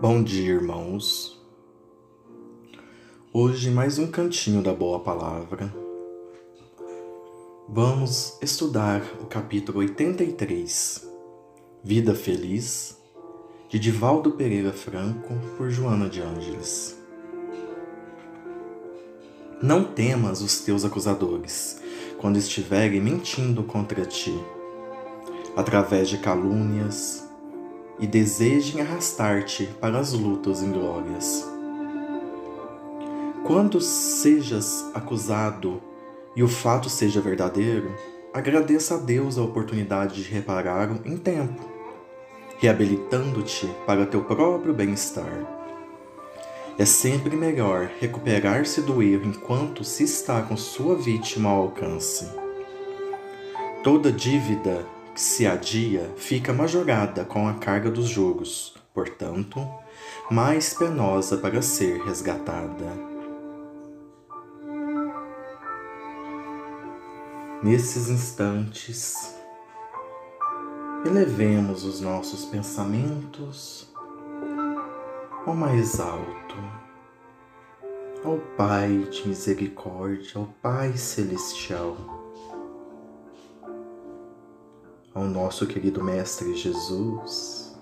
Bom dia, irmãos. Hoje, mais um cantinho da Boa Palavra. Vamos estudar o capítulo 83, Vida Feliz, de Divaldo Pereira Franco, por Joana de Ângeles. Não temas os teus acusadores, quando estiverem mentindo contra ti, através de calúnias, e desejem arrastar-te para as lutas inglórias. Quando sejas acusado e o fato seja verdadeiro, agradeça a Deus a oportunidade de repará-lo em tempo, reabilitando-te para teu próprio bem-estar. É sempre melhor recuperar-se do erro enquanto se está com sua vítima ao alcance. Toda dívida se adia, fica majorada com a carga dos juros, portanto, mais penosa para ser resgatada. Nesses instantes, elevemos os nossos pensamentos ao mais alto, ao Pai de misericórdia, ao Pai celestial ao nosso querido Mestre Jesus,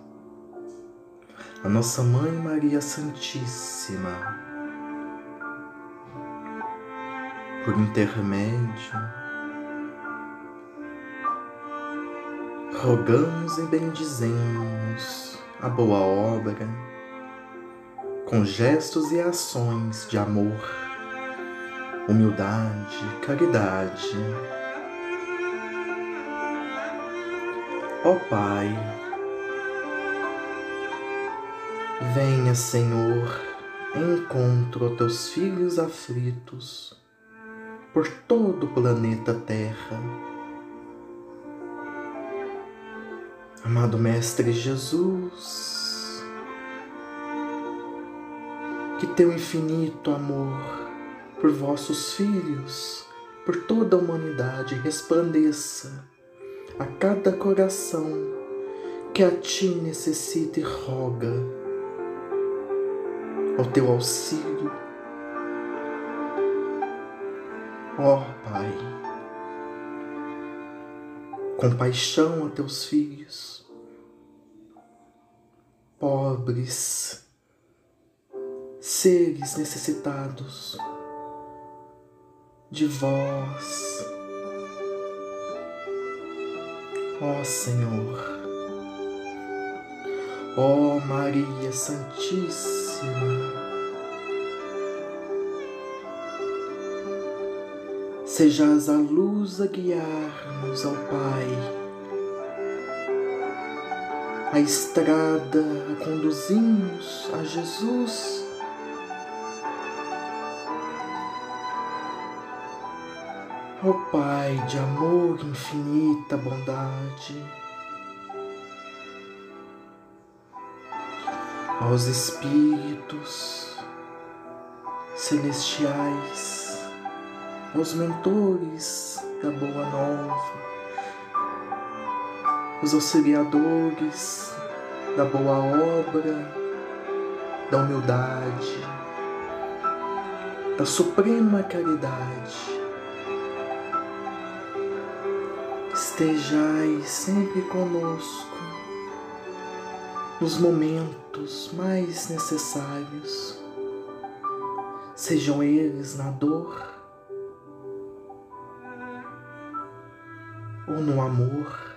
a nossa Mãe Maria Santíssima, por intermédio, rogamos e bendizemos a boa obra, com gestos e ações de amor, humildade, caridade, Ó Pai, venha, Senhor, em encontro a teus filhos aflitos por todo o planeta Terra. Amado Mestre Jesus, que teu infinito amor por vossos filhos, por toda a humanidade resplandeça a cada coração que a ti necessita e roga ao teu auxílio. Ó oh, Pai, compaixão a teus filhos, pobres, seres necessitados de vós ó Senhor. Ó Maria Santíssima, sejas a luz a guiar-nos ao Pai, a estrada a conduzir-nos a Jesus Ó oh Pai de amor, infinita bondade, aos Espíritos celestiais, aos mentores da Boa Nova, os auxiliadores da boa obra, da humildade, da suprema caridade estejais sempre conosco nos momentos mais necessários, sejam eles na dor ou no amor,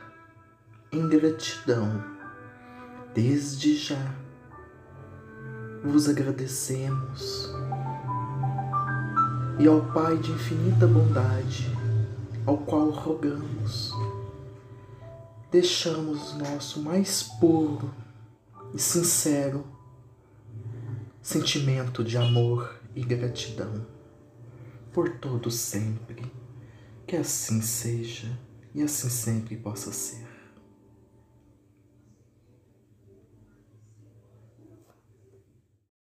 em gratidão, desde já vos agradecemos. E ao Pai de infinita bondade, ao qual rogamos deixamos nosso mais puro e sincero sentimento de amor e gratidão por todo sempre. Que assim seja e assim sempre possa ser.